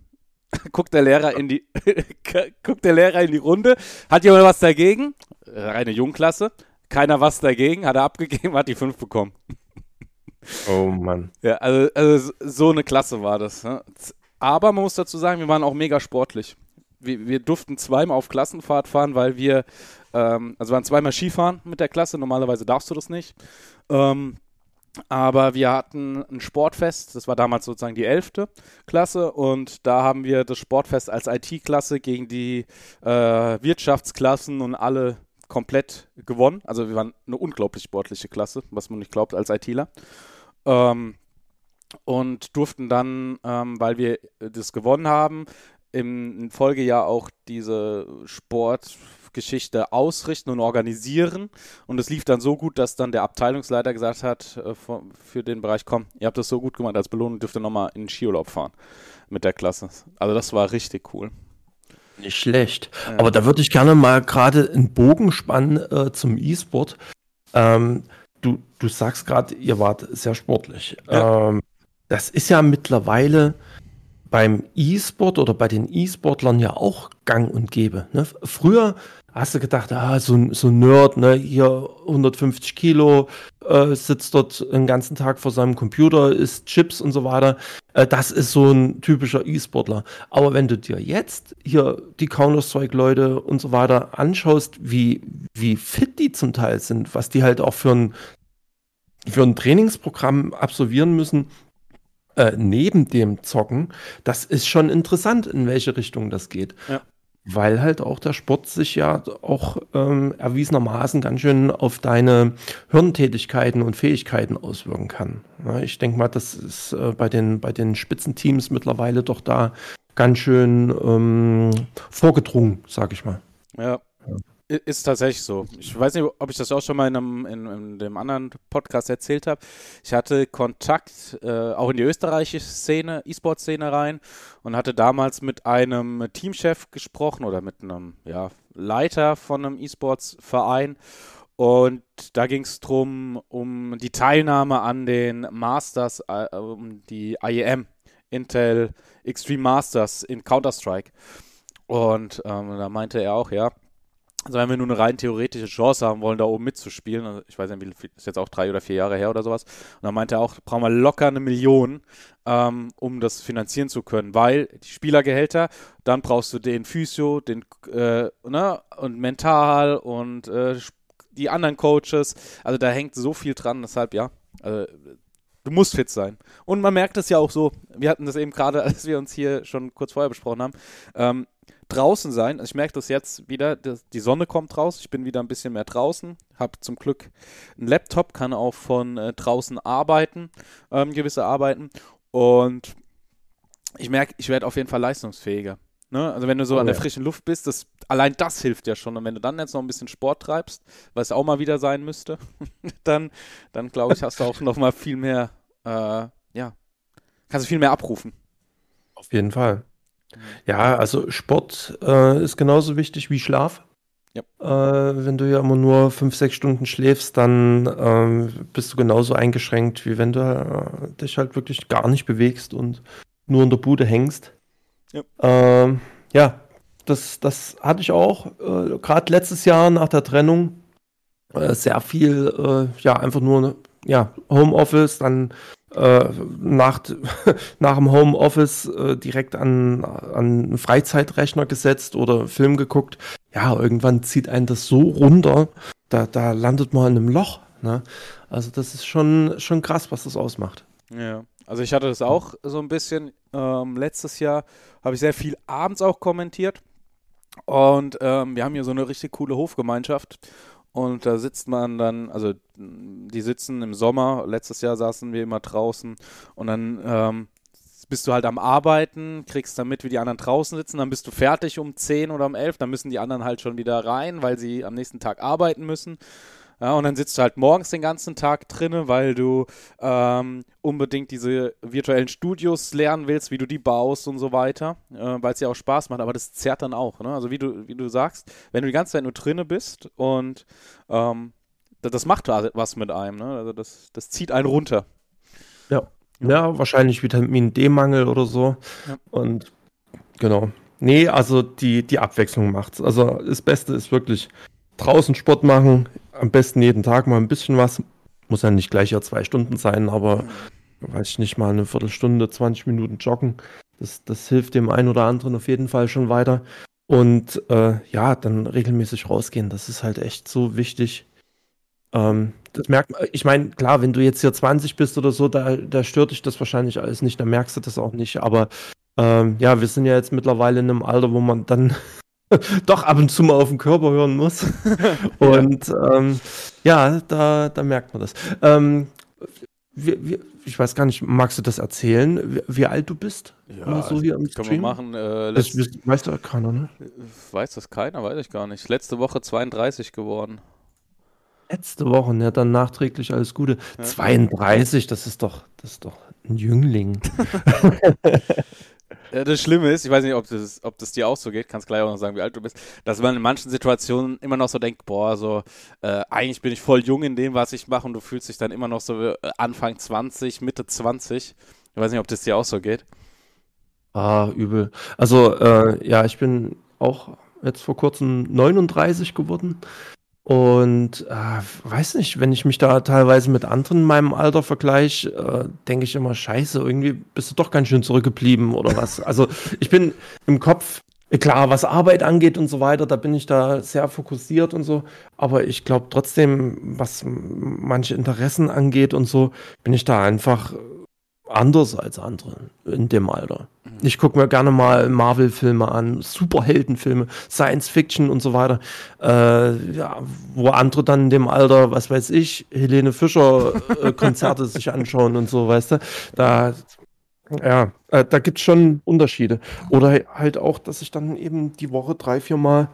guckt der Lehrer in die guckt der Lehrer in die Runde. Hat jemand was dagegen? Reine Jungklasse. Keiner was dagegen, hat er abgegeben, hat die fünf bekommen. Oh Mann. Ja, also, also so eine Klasse war das. Ne? Aber man muss dazu sagen, wir waren auch mega sportlich. Wir, wir durften zweimal auf Klassenfahrt fahren, weil wir, ähm, also waren zweimal Skifahren mit der Klasse. Normalerweise darfst du das nicht. Ähm, Aber wir hatten ein Sportfest, das war damals sozusagen die 11. Klasse und da haben wir das Sportfest als IT-Klasse gegen die äh, Wirtschaftsklassen und alle komplett gewonnen. Also wir waren eine unglaublich sportliche Klasse, was man nicht glaubt als ITler. Ähm, und durften dann, ähm, weil wir das gewonnen haben, im Folgejahr auch diese Sportgeschichte ausrichten und organisieren. Und es lief dann so gut, dass dann der Abteilungsleiter gesagt hat, äh, für den Bereich, komm, ihr habt das so gut gemacht, als Belohnung dürft ihr nochmal in den Skiurlaub fahren mit der Klasse. Also das war richtig cool. Nicht schlecht. Ja. Aber da würde ich gerne mal gerade einen Bogen spannen äh, zum E-Sport. Ähm, du, du sagst gerade, ihr wart sehr sportlich. Ja. Ähm, das ist ja mittlerweile beim E-Sport oder bei den E-Sportlern ja auch gang und gäbe. Ne? Früher hast du gedacht, ah, so, ein Nerd, ne, hier 150 Kilo, äh, sitzt dort den ganzen Tag vor seinem Computer, isst Chips und so weiter. Äh, das ist so ein typischer E-Sportler. Aber wenn du dir jetzt hier die Counter-Strike-Leute und so weiter anschaust, wie, wie fit die zum Teil sind, was die halt auch für ein, für ein Trainingsprogramm absolvieren müssen, äh, neben dem Zocken, das ist schon interessant, in welche Richtung das geht. Ja. Weil halt auch der Sport sich ja auch ähm, erwiesenermaßen ganz schön auf deine Hirntätigkeiten und Fähigkeiten auswirken kann. Ja, ich denke mal, das ist äh, bei, den, bei den Spitzenteams mittlerweile doch da ganz schön ähm, vorgedrungen, sag ich mal. Ja, ist tatsächlich so. Ich weiß nicht, ob ich das auch schon mal in, einem, in, in dem anderen Podcast erzählt habe. Ich hatte Kontakt äh, auch in die österreichische Szene, E-Sport-Szene rein und hatte damals mit einem Teamchef gesprochen oder mit einem ja, Leiter von einem E-Sports-Verein. Und da ging es darum, um die Teilnahme an den Masters, äh, um die IEM, Intel Extreme Masters in Counter-Strike. Und ähm, da meinte er auch, ja, also wenn wir nur eine rein theoretische Chance haben wollen, da oben mitzuspielen, also ich weiß nicht, wie ist jetzt auch drei oder vier Jahre her oder sowas, und dann meinte er auch, brauchen wir locker eine Million, ähm, um das finanzieren zu können, weil die Spielergehälter, dann brauchst du den Physio, den äh, ne, und mental und äh, die anderen Coaches, also da hängt so viel dran, deshalb ja, also, du musst fit sein. Und man merkt es ja auch so, wir hatten das eben gerade, als wir uns hier schon kurz vorher besprochen haben, ähm, draußen sein. Also ich merke das jetzt wieder, die Sonne kommt raus, ich bin wieder ein bisschen mehr draußen, habe zum Glück einen Laptop, kann auch von äh, draußen arbeiten, ähm, gewisse Arbeiten und ich merke, ich werde auf jeden Fall leistungsfähiger. Ne? Also wenn du so oh, an der ja. frischen Luft bist, das, allein das hilft ja schon. Und wenn du dann jetzt noch ein bisschen Sport treibst, was auch mal wieder sein müsste, dann, dann glaube ich, hast du auch noch mal viel mehr, äh, ja, kannst du viel mehr abrufen. Auf jeden Fall. Ja, also Sport äh, ist genauso wichtig wie Schlaf. Ja. Äh, wenn du ja immer nur fünf, sechs Stunden schläfst, dann äh, bist du genauso eingeschränkt, wie wenn du äh, dich halt wirklich gar nicht bewegst und nur in der Bude hängst. Ja, ähm, ja das, das hatte ich auch, äh, gerade letztes Jahr nach der Trennung, äh, sehr viel, ja, einfach nur ja, Homeoffice, dann äh, nach, nach dem Homeoffice äh, direkt an, an einen Freizeitrechner gesetzt oder Film geguckt. Ja, irgendwann zieht einen das so runter, da, da landet man in einem Loch. Ne? Also das ist schon, schon krass, was das ausmacht. Ja, also ich hatte das auch so ein bisschen. Ähm, letztes Jahr habe ich sehr viel abends auch kommentiert. Und ähm, wir haben hier so eine richtig coole Hofgemeinschaft. Und da sitzt man dann, also die sitzen im Sommer, letztes Jahr saßen wir immer draußen und dann ähm, bist du halt am Arbeiten, kriegst dann mit, wie die anderen draußen sitzen, dann bist du fertig um 10 oder um 11, dann müssen die anderen halt schon wieder rein, weil sie am nächsten Tag arbeiten müssen. Ja, und dann sitzt du halt morgens den ganzen Tag drinne, weil du ähm, unbedingt diese virtuellen Studios lernen willst, wie du die baust und so weiter, äh, weil es ja auch Spaß macht, aber das zerrt dann auch. Ne? Also wie du, wie du sagst, wenn du die ganze Zeit nur drinne bist und ähm, das, das macht was mit einem, ne? Also das, das zieht einen runter. Ja. Ja, wahrscheinlich Vitamin D-Mangel oder so. Ja. Und genau. Nee, also die, die Abwechslung macht's. Also das Beste ist wirklich draußen Sport machen, am besten jeden Tag mal ein bisschen was. Muss ja nicht gleich ja zwei Stunden sein, aber weiß ich nicht, mal eine Viertelstunde, 20 Minuten joggen. Das, das hilft dem einen oder anderen auf jeden Fall schon weiter. Und äh, ja, dann regelmäßig rausgehen, das ist halt echt so wichtig. Ähm, das merkt man, ich meine, klar, wenn du jetzt hier 20 bist oder so, da, da stört dich das wahrscheinlich alles nicht, da merkst du das auch nicht. Aber ähm, ja, wir sind ja jetzt mittlerweile in einem Alter, wo man dann doch ab und zu mal auf den Körper hören muss. und ja, ähm, ja da, da merkt man das. Ähm, wie, wie, ich weiß gar nicht, magst du das erzählen, wie, wie alt du bist? Ja, so hier im können wir machen. Äh, das weiß doch keiner, ne? Weiß das keiner, weiß ich gar nicht. Letzte Woche 32 geworden. Letzte Woche, ja, dann nachträglich alles Gute. Ja. 32, das ist doch, das ist doch ein Jüngling. Ja, das Schlimme ist, ich weiß nicht, ob das, ob das dir auch so geht, kannst gleich auch noch sagen, wie alt du bist, dass man in manchen Situationen immer noch so denkt, boah, so, äh, eigentlich bin ich voll jung in dem, was ich mache und du fühlst dich dann immer noch so äh, Anfang 20, Mitte 20. Ich weiß nicht, ob das dir auch so geht. Ah, übel. Also, äh, ja, ich bin auch jetzt vor kurzem 39 geworden. Und äh, weiß nicht, wenn ich mich da teilweise mit anderen in meinem Alter vergleiche, äh, denke ich immer, scheiße, irgendwie bist du doch ganz schön zurückgeblieben oder was. Also ich bin im Kopf, klar, was Arbeit angeht und so weiter, da bin ich da sehr fokussiert und so. Aber ich glaube trotzdem, was manche Interessen angeht und so, bin ich da einfach anders als andere in dem Alter. Mhm. Ich gucke mir gerne mal Marvel-Filme an, Superheldenfilme, Science-Fiction und so weiter. Äh, ja, wo andere dann in dem Alter, was weiß ich, Helene Fischer-Konzerte äh, sich anschauen und so, weißt du. Da, ja, äh, da gibt es schon Unterschiede. Oder halt auch, dass ich dann eben die Woche drei, vier Mal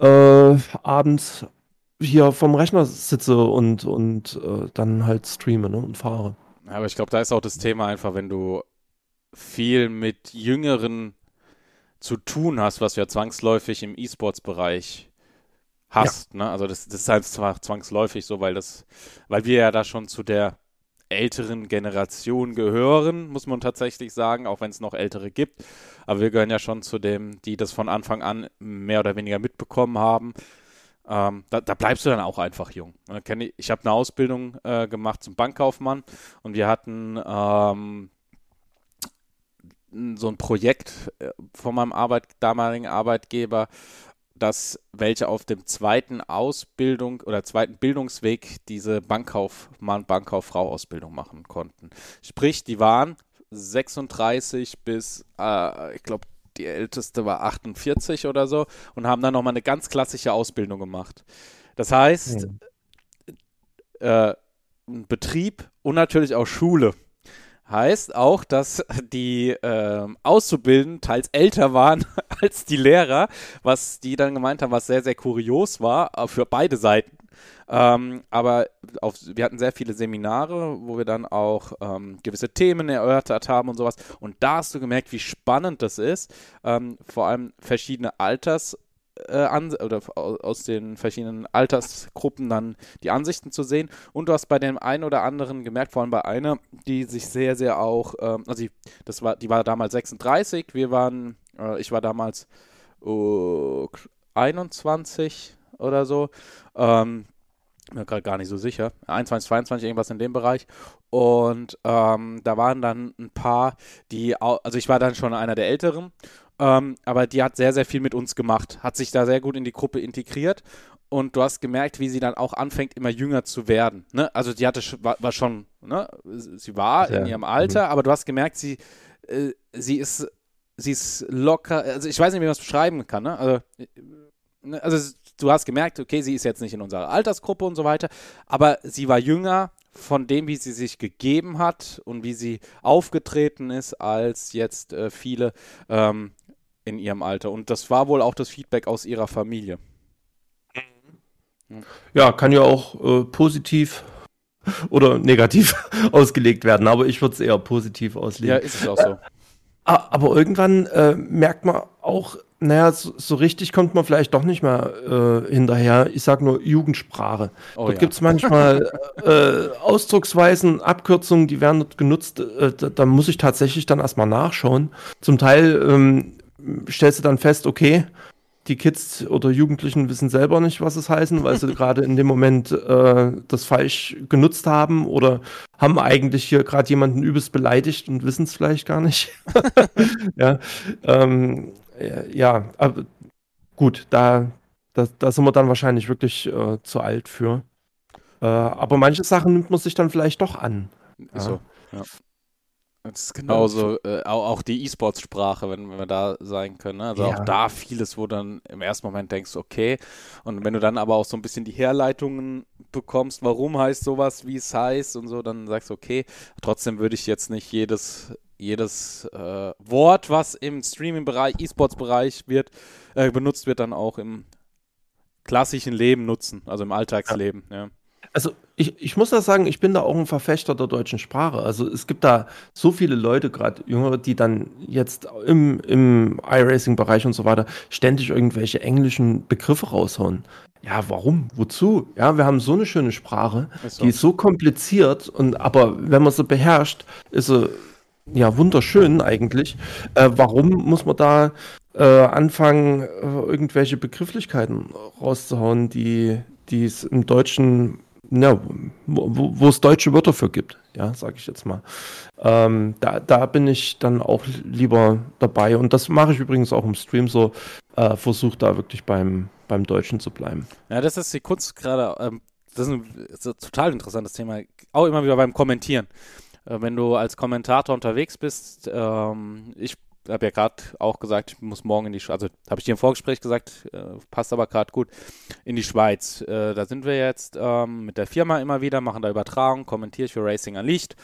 äh, abends hier vom Rechner sitze und, und äh, dann halt streame ne, und fahre. Aber ich glaube, da ist auch das Thema einfach, wenn du viel mit Jüngeren zu tun hast, was du ja zwangsläufig im E-Sports-Bereich hast. Ja. Ne? Also das, das ist halt zwar zwangsläufig so, weil das, weil wir ja da schon zu der älteren Generation gehören, muss man tatsächlich sagen, auch wenn es noch ältere gibt. Aber wir gehören ja schon zu dem, die das von Anfang an mehr oder weniger mitbekommen haben. Ähm, da, da, bleibst du dann auch einfach jung. Ne, ich habe eine Ausbildung äh, gemacht zum Bankkaufmann und wir hatten ähm, so ein Projekt äh, von meinem Arbeit, damaligen Arbeitgeber, dass welche auf dem zweiten Ausbildung oder zweiten Bildungsweg diese Bankkaufmann, Bankkauffrau Ausbildung machen konnten. Sprich, die waren 36 bis, äh, ich glaube, die älteste war 48 oder so und haben dann nochmal eine ganz klassische Ausbildung gemacht. Das heißt, mhm. äh, Betrieb und natürlich auch Schule. Heißt auch, dass die äh, Auszubildenden teils älter waren als die Lehrer, was die dann gemeint haben, was sehr, sehr kurios war äh, für beide Seiten. Ähm, aber auf, wir hatten sehr viele Seminare, wo wir dann auch ähm, gewisse Themen erörtert haben und sowas. Und da hast du gemerkt, wie spannend das ist, ähm, vor allem verschiedene Alters äh, oder aus den verschiedenen Altersgruppen dann die Ansichten zu sehen. Und du hast bei dem einen oder anderen gemerkt, vor allem bei einer, die sich sehr, sehr auch, ähm, also die, das war, die war damals 36, wir waren, äh, ich war damals uh, 21 oder so. Ähm, bin gerade gar nicht so sicher. 21, 22, irgendwas in dem Bereich. Und ähm, da waren dann ein paar, die, also ich war dann schon einer der Älteren, ähm, aber die hat sehr, sehr viel mit uns gemacht, hat sich da sehr gut in die Gruppe integriert und du hast gemerkt, wie sie dann auch anfängt, immer jünger zu werden. Ne? Also die hatte war, war schon, ne? sie war ja. in ihrem Alter, mhm. aber du hast gemerkt, sie, äh, sie ist, sie ist locker, also ich weiß nicht, wie man es beschreiben kann. Ne? Also, äh, ne? also du hast gemerkt, okay, sie ist jetzt nicht in unserer Altersgruppe und so weiter, aber sie war jünger von dem, wie sie sich gegeben hat und wie sie aufgetreten ist, als jetzt äh, viele ähm, in ihrem Alter. Und das war wohl auch das Feedback aus ihrer Familie. Ja, kann ja auch äh, positiv oder negativ ausgelegt werden, aber ich würde es eher positiv auslegen. Ja, ist es auch so. Äh, aber irgendwann äh, merkt man auch, naja, so, so, richtig kommt man vielleicht doch nicht mehr äh, hinterher. Ich sage nur Jugendsprache. Oh, dort ja. gibt es manchmal äh, Ausdrucksweisen, Abkürzungen, die werden dort genutzt. Äh, da, da, muss ich tatsächlich dann erstmal nachschauen. Zum Teil ähm, stellst du dann fest, okay, die Kids oder Jugendlichen wissen selber nicht, was es heißen, weil sie gerade in dem Moment äh, das falsch genutzt haben oder haben eigentlich hier gerade jemanden übelst beleidigt und wissen es vielleicht gar nicht. ja, ähm, ja, aber gut, da, da, da sind wir dann wahrscheinlich wirklich äh, zu alt für. Äh, aber manche Sachen nimmt man sich dann vielleicht doch an. Ja. So, ja. Das ist genauso, äh, auch, auch, die E-Sports-Sprache, wenn, wenn, wir da sein können. Ne? Also ja. auch da vieles, wo dann im ersten Moment denkst, okay. Und wenn du dann aber auch so ein bisschen die Herleitungen bekommst, warum heißt sowas, wie es heißt und so, dann sagst du, okay, trotzdem würde ich jetzt nicht jedes, jedes äh, Wort, was im Streaming-Bereich, E-Sports-Bereich wird, äh, benutzt wird, dann auch im klassischen Leben nutzen, also im Alltagsleben. Ja. ja. Also ich, ich muss da sagen, ich bin da auch ein Verfechter der deutschen Sprache. Also es gibt da so viele Leute, gerade Jüngere, die dann jetzt im, im iRacing-Bereich und so weiter ständig irgendwelche englischen Begriffe raushauen. Ja, warum? Wozu? Ja, wir haben so eine schöne Sprache, ist die ist so kompliziert und aber wenn man sie beherrscht, ist sie ja wunderschön eigentlich. Äh, warum muss man da äh, anfangen, äh, irgendwelche Begrifflichkeiten rauszuhauen, die es im Deutschen ja, wo, es deutsche Wörter für gibt, ja, sage ich jetzt mal. Ähm, da, da bin ich dann auch lieber dabei und das mache ich übrigens auch im Stream so, äh, versuche da wirklich beim, beim Deutschen zu bleiben. Ja, das ist die Kunst gerade, ähm, das, ist ein, ist ein total interessantes Thema, auch immer wieder beim Kommentieren. Äh, wenn du als Kommentator unterwegs bist, ähm, ich habe ja gerade auch gesagt, ich muss morgen in die Schweiz, also habe ich dir im Vorgespräch gesagt, äh, passt aber gerade gut, in die Schweiz. Äh, da sind wir jetzt ähm, mit der Firma immer wieder, machen da Übertragung, kommentiere ich für Racing an Licht.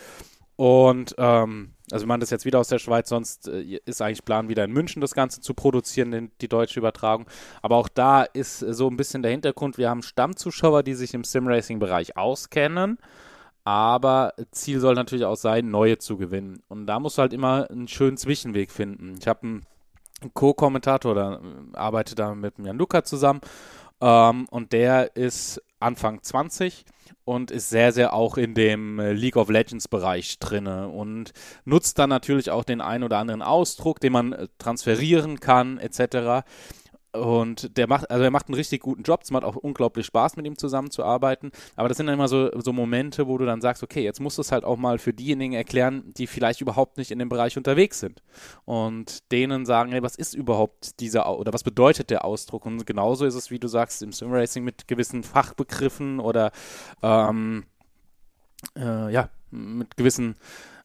Und ähm, also wir machen das jetzt wieder aus der Schweiz, sonst äh, ist eigentlich Plan, wieder in München das Ganze zu produzieren, den, die deutsche Übertragung. Aber auch da ist so ein bisschen der Hintergrund, wir haben Stammzuschauer, die sich im Sim-Racing-Bereich auskennen aber Ziel soll natürlich auch sein, neue zu gewinnen. Und da musst du halt immer einen schönen Zwischenweg finden. Ich habe einen Co-Kommentator, oder äh, arbeite da mit Jan Luca zusammen. Ähm, und der ist Anfang 20 und ist sehr, sehr auch in dem äh, League of Legends Bereich drinne und nutzt dann natürlich auch den ein oder anderen Ausdruck, den man äh, transferieren kann, etc. Und der macht, also er macht einen richtig guten Job. Es macht auch unglaublich Spaß, mit ihm zusammenzuarbeiten. Aber das sind dann immer so, so Momente, wo du dann sagst, okay, jetzt musst du es halt auch mal für diejenigen erklären, die vielleicht überhaupt nicht in dem Bereich unterwegs sind. Und denen sagen, hey, was ist überhaupt dieser, oder was bedeutet der Ausdruck? Und genauso ist es, wie du sagst, im Simracing mit gewissen Fachbegriffen oder ähm, äh, ja, mit gewissen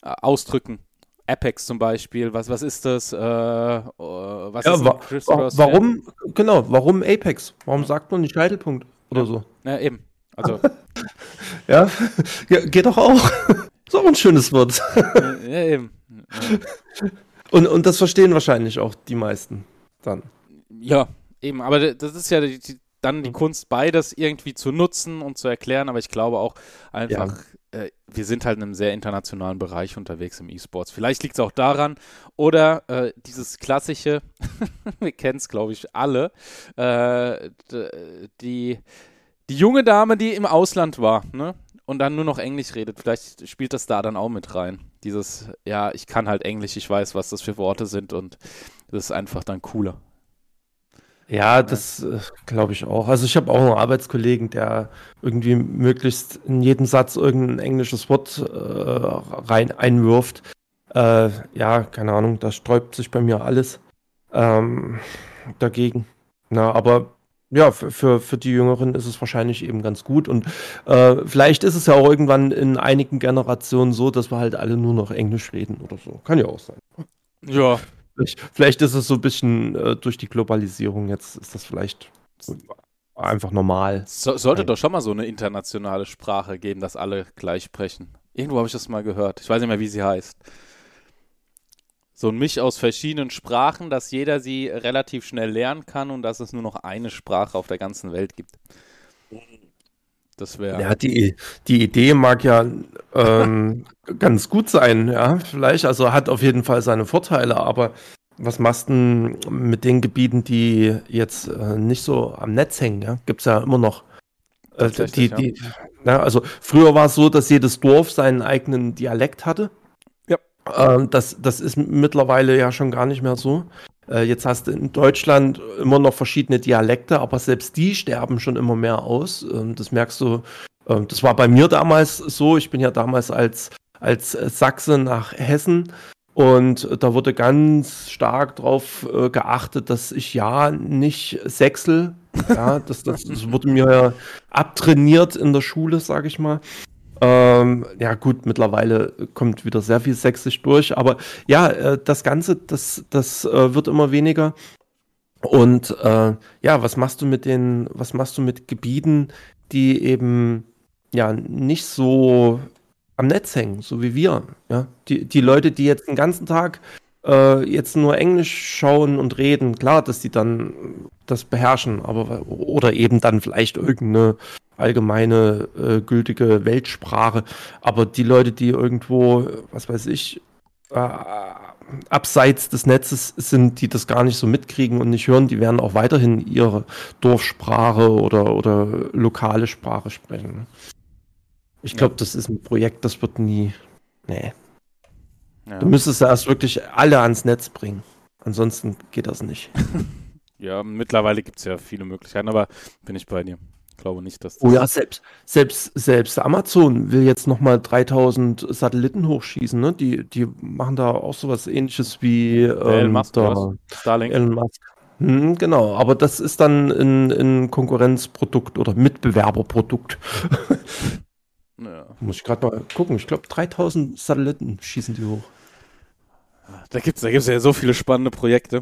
äh, Ausdrücken Apex zum Beispiel, was, was ist das? Äh, äh was ja, ist wa wa warum, genau, warum Apex? Warum sagt man nicht Scheitelpunkt oder ja. so? Ja, eben. Also. ja. ja, geht doch auch. ist auch ein schönes Wort. ja, eben. Ja. Und, und das verstehen wahrscheinlich auch die meisten dann. Ja, eben, aber das ist ja die, die, dann die Kunst, beides irgendwie zu nutzen und zu erklären, aber ich glaube auch einfach, äh, wir sind halt in einem sehr internationalen Bereich unterwegs im E-Sports. Vielleicht liegt es auch daran. Oder äh, dieses klassische, wir kennen es, glaube ich, alle, äh, die, die junge Dame, die im Ausland war, ne? Und dann nur noch Englisch redet. Vielleicht spielt das da dann auch mit rein. Dieses, ja, ich kann halt Englisch, ich weiß, was das für Worte sind und das ist einfach dann cooler. Ja, das äh, glaube ich auch. Also ich habe auch einen Arbeitskollegen, der irgendwie möglichst in jedem Satz irgendein englisches Wort äh, rein einwirft. Äh, ja, keine Ahnung, da sträubt sich bei mir alles ähm, dagegen. Na, aber ja, für, für, die Jüngeren ist es wahrscheinlich eben ganz gut. Und äh, vielleicht ist es ja auch irgendwann in einigen Generationen so, dass wir halt alle nur noch Englisch reden oder so. Kann ja auch sein. Ja, Vielleicht, vielleicht ist es so ein bisschen äh, durch die Globalisierung jetzt ist das vielleicht einfach normal. So, sollte Nein. doch schon mal so eine internationale Sprache geben, dass alle gleich sprechen. Irgendwo habe ich das mal gehört. Ich weiß nicht mehr, wie sie heißt. So ein Misch aus verschiedenen Sprachen, dass jeder sie relativ schnell lernen kann und dass es nur noch eine Sprache auf der ganzen Welt gibt. Das wäre. Ja, die, die Idee mag ja ähm, ganz gut sein, ja, vielleicht. Also hat auf jeden Fall seine Vorteile, aber was machst du mit den Gebieten, die jetzt äh, nicht so am Netz hängen? Ja? Gibt es ja immer noch. Äh, die, die, ja. ja. also früher war es so, dass jedes Dorf seinen eigenen Dialekt hatte. Ja. Ähm, das, das ist mittlerweile ja schon gar nicht mehr so. Äh, jetzt hast du in Deutschland immer noch verschiedene Dialekte, aber selbst die sterben schon immer mehr aus. Ähm, das merkst du. Ähm, das war bei mir damals so. Ich bin ja damals als, als Sachse nach Hessen und da wurde ganz stark darauf äh, geachtet, dass ich ja nicht Sächsel Ja, das, das, das wurde mir ja abtrainiert in der Schule, sag ich mal. Ähm, ja, gut, mittlerweile kommt wieder sehr viel Sächsisch durch, aber ja, äh, das Ganze, das, das äh, wird immer weniger. Und äh, ja, was machst du mit den, was machst du mit Gebieten, die eben ja nicht so am Netz hängen, so wie wir? Ja, die, die Leute, die jetzt den ganzen Tag äh, jetzt nur Englisch schauen und reden, klar, dass die dann das beherrschen, aber oder eben dann vielleicht irgendeine allgemeine äh, gültige Weltsprache. Aber die Leute, die irgendwo, was weiß ich, äh, abseits des Netzes sind, die das gar nicht so mitkriegen und nicht hören, die werden auch weiterhin ihre Dorfsprache oder, oder lokale Sprache sprechen. Ich glaube, das ist ein Projekt, das wird nie. Nee. Ja. Du müsstest erst wirklich alle ans Netz bringen. Ansonsten geht das nicht. ja, mittlerweile gibt es ja viele Möglichkeiten, aber bin ich bei dir. Ich glaube nicht, dass das Oh ja, selbst, selbst, selbst Amazon will jetzt nochmal 3000 Satelliten hochschießen. Ne? Die, die machen da auch sowas ähnliches wie ähm, Elon Musk, da, Starlink. Elon Musk. Hm, genau, aber das ist dann ein, ein Konkurrenzprodukt oder Mitbewerberprodukt. Ja. Muss ich gerade mal gucken. Ich glaube, 3000 Satelliten schießen die hoch. Da gibt es da gibt's ja so viele spannende Projekte.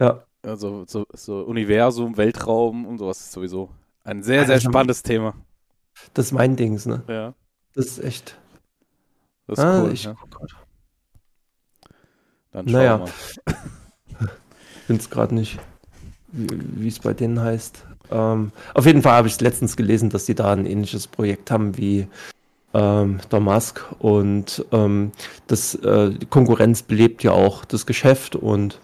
Ja. Also so, so Universum, Weltraum und sowas ist sowieso ein sehr, sehr spannendes Thema. Das ist mein Dings, ne? Ja. Das ist echt. Das ist ah, cool. Ich, ja. oh Dann schauen naja. wir mal. ich finde es gerade nicht, wie es bei denen heißt. Ähm, auf jeden Fall habe ich letztens gelesen, dass die da ein ähnliches Projekt haben wie ähm, der Musk und ähm, das äh, die Konkurrenz belebt ja auch das Geschäft und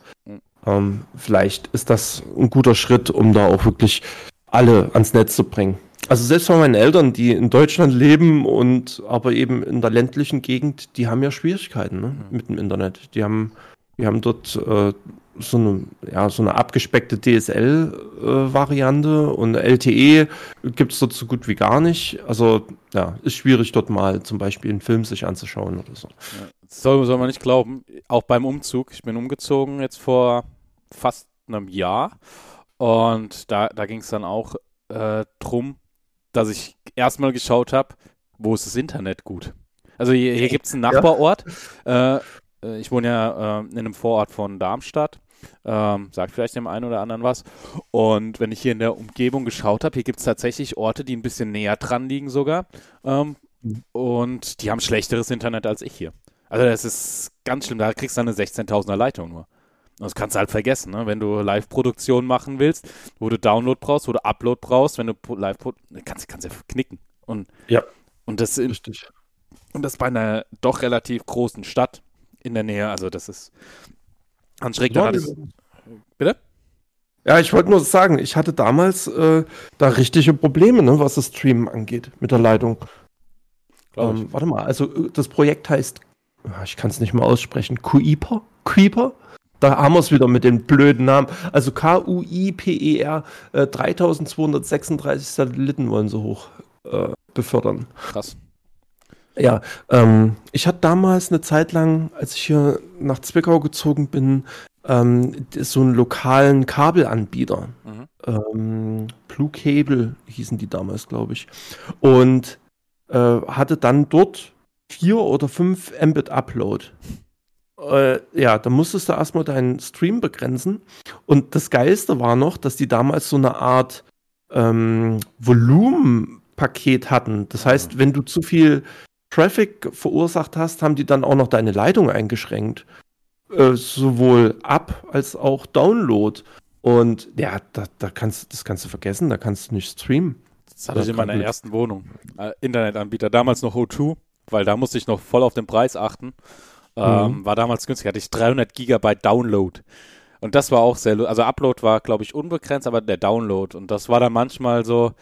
ähm, vielleicht ist das ein guter Schritt, um da auch wirklich alle ans Netz zu bringen. Also selbst von meinen Eltern, die in Deutschland leben und aber eben in der ländlichen Gegend, die haben ja Schwierigkeiten ne, mit dem Internet. Die haben, die haben dort äh, so eine, ja, so eine abgespeckte DSL-Variante äh, und LTE gibt es dort so gut wie gar nicht. Also ja, ist schwierig dort mal zum Beispiel einen Film sich anzuschauen oder so. Ja, soll, soll man nicht glauben. Auch beim Umzug. Ich bin umgezogen jetzt vor fast einem Jahr und da, da ging es dann auch äh, drum, dass ich erstmal geschaut habe, wo ist das Internet gut. Also hier, hier gibt es einen Nachbarort. Ja. Äh, äh, ich wohne ja äh, in einem Vorort von Darmstadt ähm, sagt vielleicht dem einen oder anderen was. Und wenn ich hier in der Umgebung geschaut habe, hier gibt es tatsächlich Orte, die ein bisschen näher dran liegen sogar. Ähm, und die haben schlechteres Internet als ich hier. Also das ist ganz schlimm. Da kriegst du eine 16.000er Leitung nur. Das kannst du halt vergessen, ne? wenn du Live-Produktion machen willst, wo du Download brauchst, wo du Upload brauchst, wenn du live kannst, kannst du ja knicken. Und, ja, und das richtig. Und das bei einer doch relativ großen Stadt in der Nähe. Also das ist Hans Schräg, ja, das, Bitte? Ja, ich wollte nur sagen, ich hatte damals äh, da richtige Probleme, ne, was das Streamen angeht mit der Leitung. Ähm, warte mal, also äh, das Projekt heißt, ah, ich kann es nicht mal aussprechen, Kuiper? Kuiper? Da haben wir es wieder mit den blöden Namen. Also K-U-I-P-E-R, äh, 3236 Satelliten wollen sie hoch äh, befördern. Krass. Ja, ähm, ich hatte damals eine Zeit lang, als ich hier nach Zwickau gezogen bin, ähm, so einen lokalen Kabelanbieter. Mhm. Ähm, Blue Cable hießen die damals, glaube ich. Und äh, hatte dann dort vier oder fünf Mbit Upload. Äh, ja, da musstest du erstmal deinen Stream begrenzen. Und das Geilste war noch, dass die damals so eine Art ähm, Volumenpaket hatten. Das heißt, mhm. wenn du zu viel Traffic verursacht hast, haben die dann auch noch deine Leitung eingeschränkt. Äh, sowohl Up als auch Download. Und ja, da, da kannst, das kannst du vergessen, da kannst du nicht streamen. Das hatte ich in meiner ersten Wohnung. Äh, Internetanbieter, damals noch O2, weil da musste ich noch voll auf den Preis achten. Ähm, mhm. War damals günstig, hatte ich 300 Gigabyte Download. Und das war auch sehr, also Upload war, glaube ich, unbegrenzt, aber der Download. Und das war dann manchmal so,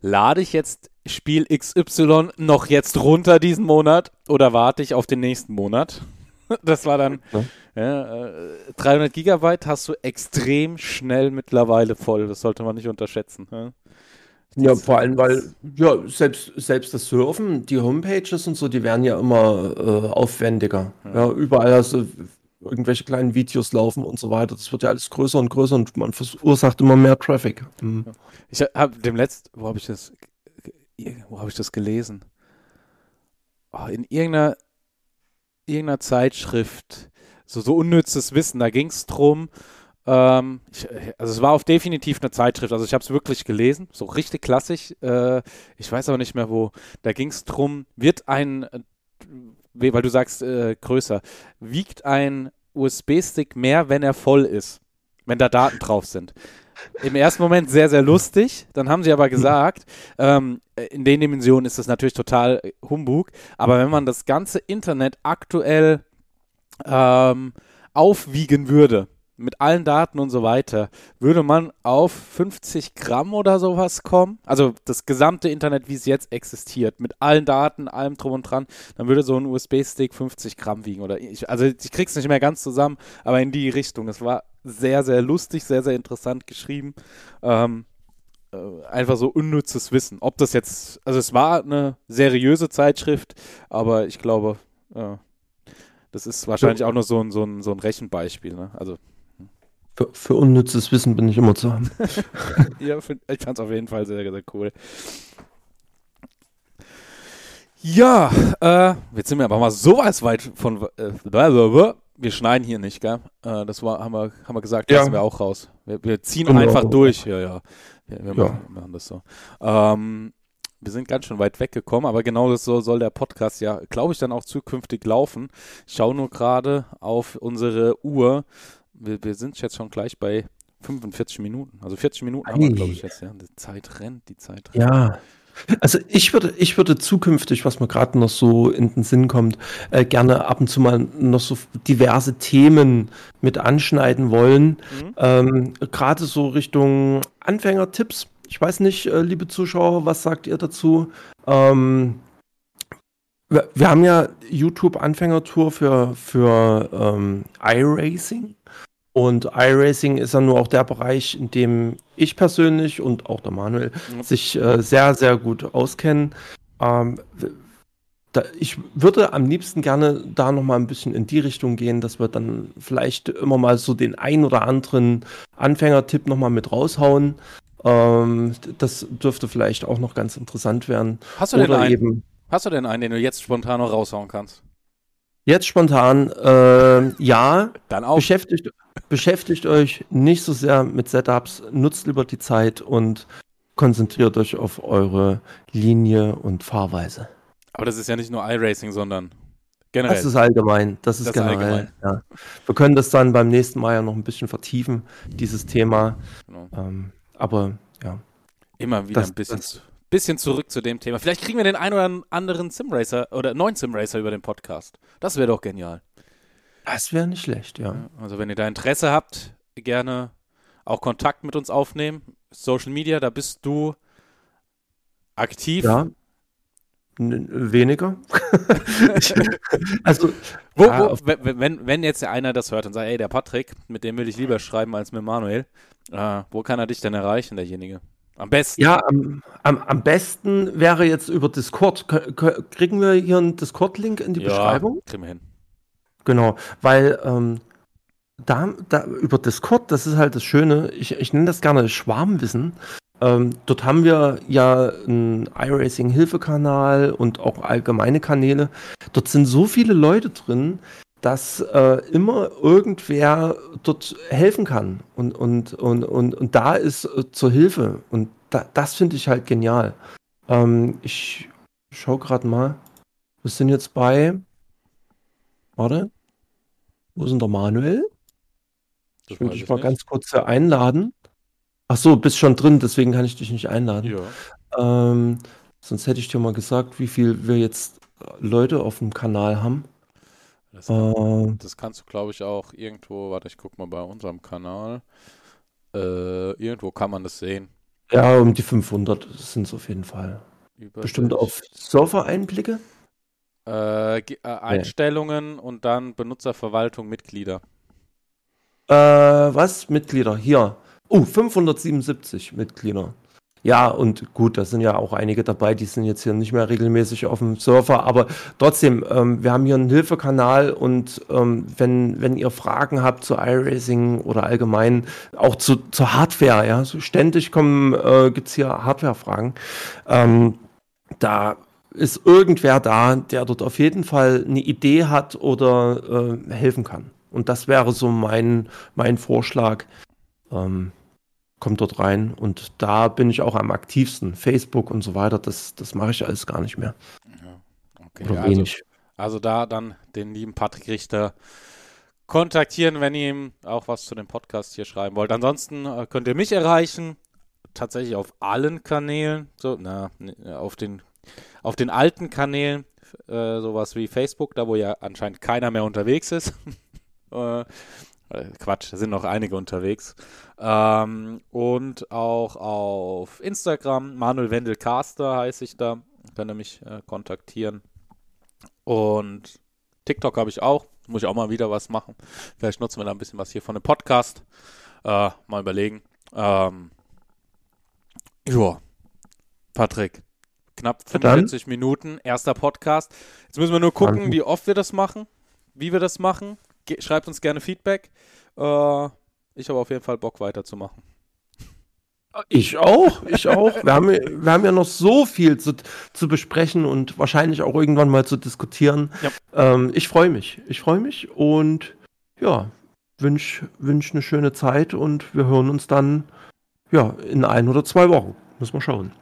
lade ich jetzt Spiel XY noch jetzt runter diesen Monat oder warte ich auf den nächsten Monat? Das war dann ja, äh, 300 Gigabyte hast du extrem schnell mittlerweile voll. Das sollte man nicht unterschätzen. Ja, ja vor allem, weil ja, selbst, selbst das Surfen, die Homepages und so, die werden ja immer äh, aufwendiger. Ja. ja überall hast du irgendwelche kleinen Videos laufen und so weiter. Das wird ja alles größer und größer und man verursacht immer mehr Traffic. Mhm. Ich habe dem letzten, wo habe ich das, wo habe ich das gelesen? Oh, in irgendeiner, irgendeiner Zeitschrift, so, so unnützes Wissen, da ging es drum, ähm, ich, also es war auf definitiv eine Zeitschrift, also ich habe es wirklich gelesen, so richtig klassisch, äh, ich weiß aber nicht mehr wo, da ging es drum, wird ein, äh, weil du sagst äh, größer, wiegt ein USB-Stick mehr, wenn er voll ist, wenn da Daten drauf sind. Im ersten Moment sehr, sehr lustig. Dann haben sie aber gesagt, ähm, in den Dimensionen ist das natürlich total Humbug. Aber wenn man das ganze Internet aktuell ähm, aufwiegen würde, mit allen Daten und so weiter, würde man auf 50 Gramm oder sowas kommen. Also das gesamte Internet, wie es jetzt existiert, mit allen Daten, allem drum und dran, dann würde so ein USB-Stick 50 Gramm wiegen. Oder ich, also ich krieg's nicht mehr ganz zusammen, aber in die Richtung. Es war sehr, sehr lustig, sehr, sehr interessant geschrieben. Ähm, äh, einfach so unnützes Wissen. Ob das jetzt, also es war eine seriöse Zeitschrift, aber ich glaube, äh, das ist wahrscheinlich auch nur so ein, so ein, so ein Rechenbeispiel. Ne? Also für, für, unnützes Wissen bin ich immer zu haben. ja, find, ich fand es auf jeden Fall sehr, sehr cool. Ja, äh, jetzt sind wir aber mal sowas weit von. Äh, wir schneiden hier nicht, gell? Äh, das war, haben wir, haben wir gesagt, ja. lassen wir auch raus. Wir, wir ziehen genau. einfach durch. Ja, ja. Wir, wir ja. Machen, machen, das so. Ähm, wir sind ganz schön weit weggekommen, aber genau das so soll der Podcast ja, glaube ich, dann auch zukünftig laufen. Ich schaue nur gerade auf unsere Uhr wir, wir sind jetzt schon gleich bei 45 Minuten. Also 40 Minuten haben wir, glaube ich, jetzt. Ja. Die Zeit rennt, die Zeit rennt. Ja. Also ich würde, ich würde zukünftig, was mir gerade noch so in den Sinn kommt, äh, gerne ab und zu mal noch so diverse Themen mit anschneiden wollen. Mhm. Ähm, gerade so Richtung Anfängertipps. Ich weiß nicht, äh, liebe Zuschauer, was sagt ihr dazu? Ähm, wir, wir, haben ja YouTube-Anfängertour für, für ähm, iRacing. Und iRacing ist ja nur auch der Bereich, in dem ich persönlich und auch der Manuel mhm. sich äh, sehr, sehr gut auskennen. Ähm, da, ich würde am liebsten gerne da noch mal ein bisschen in die Richtung gehen, dass wir dann vielleicht immer mal so den ein oder anderen Anfängertipp noch mal mit raushauen. Ähm, das dürfte vielleicht auch noch ganz interessant werden. Hast du, oder denn einen, eben, hast du denn einen, den du jetzt spontan noch raushauen kannst? Jetzt spontan, äh, ja. Dann auch. Beschäftigt, beschäftigt euch nicht so sehr mit Setups, nutzt lieber die Zeit und konzentriert euch auf eure Linie und Fahrweise. Aber das ist ja nicht nur iRacing, sondern generell. Das ist allgemein. Das ist das generell. Allgemein. Ja. Wir können das dann beim nächsten Mal ja noch ein bisschen vertiefen, dieses Thema. Genau. Ähm, aber ja. Immer wieder das, ein bisschen, das, bisschen zurück zu dem Thema. Vielleicht kriegen wir den einen oder anderen Simracer oder neuen Simracer über den Podcast. Das wäre doch genial. Das wäre nicht schlecht, ja. Also wenn ihr da Interesse habt, gerne auch Kontakt mit uns aufnehmen. Social Media, da bist du aktiv. Ja. N weniger. also, wo, wo, wenn, wenn jetzt einer das hört und sagt, ey, der Patrick, mit dem will ich lieber schreiben als mit Manuel, äh, wo kann er dich denn erreichen, derjenige? Am besten. Ja, am, am, am besten wäre jetzt über Discord. Kriegen wir hier einen Discord-Link in die ja, Beschreibung? Kriegen wir hin. Genau, weil ähm, da, da über Discord, das ist halt das Schöne, ich, ich nenne das gerne Schwarmwissen. Ähm, dort haben wir ja einen iRacing-Hilfekanal und auch allgemeine Kanäle. Dort sind so viele Leute drin, dass äh, immer irgendwer dort helfen kann und, und, und, und, und da ist äh, zur Hilfe. Und da, das finde ich halt genial. Ähm, ich schaue gerade mal. Wir sind jetzt bei. Warte. Wo ist denn der Manuel? Das ich will dich mal nicht. ganz kurz einladen. Ach so, bist schon drin, deswegen kann ich dich nicht einladen. Ja. Ähm, sonst hätte ich dir mal gesagt, wie viel wir jetzt Leute auf dem Kanal haben. Das, kann, äh, das kannst du, glaube ich, auch irgendwo, warte, ich guck mal bei unserem Kanal. Äh, irgendwo kann man das sehen. Ja, um die 500 sind es auf jeden Fall. Über Bestimmt auf Server-Einblicke? Äh, äh, Einstellungen nee. und dann Benutzerverwaltung, Mitglieder. Äh, was? Mitglieder, hier. Oh, uh, 577 Mitglieder. Ja, und gut, da sind ja auch einige dabei, die sind jetzt hier nicht mehr regelmäßig auf dem Server, aber trotzdem, ähm, wir haben hier einen Hilfekanal und ähm, wenn, wenn ihr Fragen habt zu iRacing oder allgemein auch zu, zur Hardware, ja, so ständig kommen, äh, gibt es hier Hardware-Fragen, ähm, da ist irgendwer da, der dort auf jeden Fall eine Idee hat oder äh, helfen kann. Und das wäre so mein, mein Vorschlag. Ähm, kommt dort rein und da bin ich auch am aktivsten. Facebook und so weiter, das, das mache ich alles gar nicht mehr. Ja, okay, Oder also, wenig. Also da dann den lieben Patrick Richter kontaktieren, wenn ihr ihm auch was zu dem Podcast hier schreiben wollt. Ansonsten äh, könnt ihr mich erreichen, tatsächlich auf allen Kanälen, so, na, auf den, auf den alten Kanälen, äh, sowas wie Facebook, da wo ja anscheinend keiner mehr unterwegs ist. äh, Quatsch, da sind noch einige unterwegs. Ähm, und auch auf Instagram, Manuel Wendel Caster heiße ich da. Könnt ihr mich äh, kontaktieren. Und TikTok habe ich auch. Muss ich auch mal wieder was machen. Vielleicht nutzen wir da ein bisschen was hier von dem Podcast. Äh, mal überlegen. Ähm, ja, Patrick, knapp 45 Dann? Minuten, erster Podcast. Jetzt müssen wir nur gucken, wie oft wir das machen, wie wir das machen schreibt uns gerne Feedback. Äh, ich habe auf jeden Fall Bock weiterzumachen. Ich auch, ich auch. Wir haben, wir haben ja noch so viel zu, zu besprechen und wahrscheinlich auch irgendwann mal zu diskutieren. Ja. Ähm, ich freue mich. Ich freue mich und ja, wünsche wünsch eine schöne Zeit und wir hören uns dann ja, in ein oder zwei Wochen. Müssen wir schauen.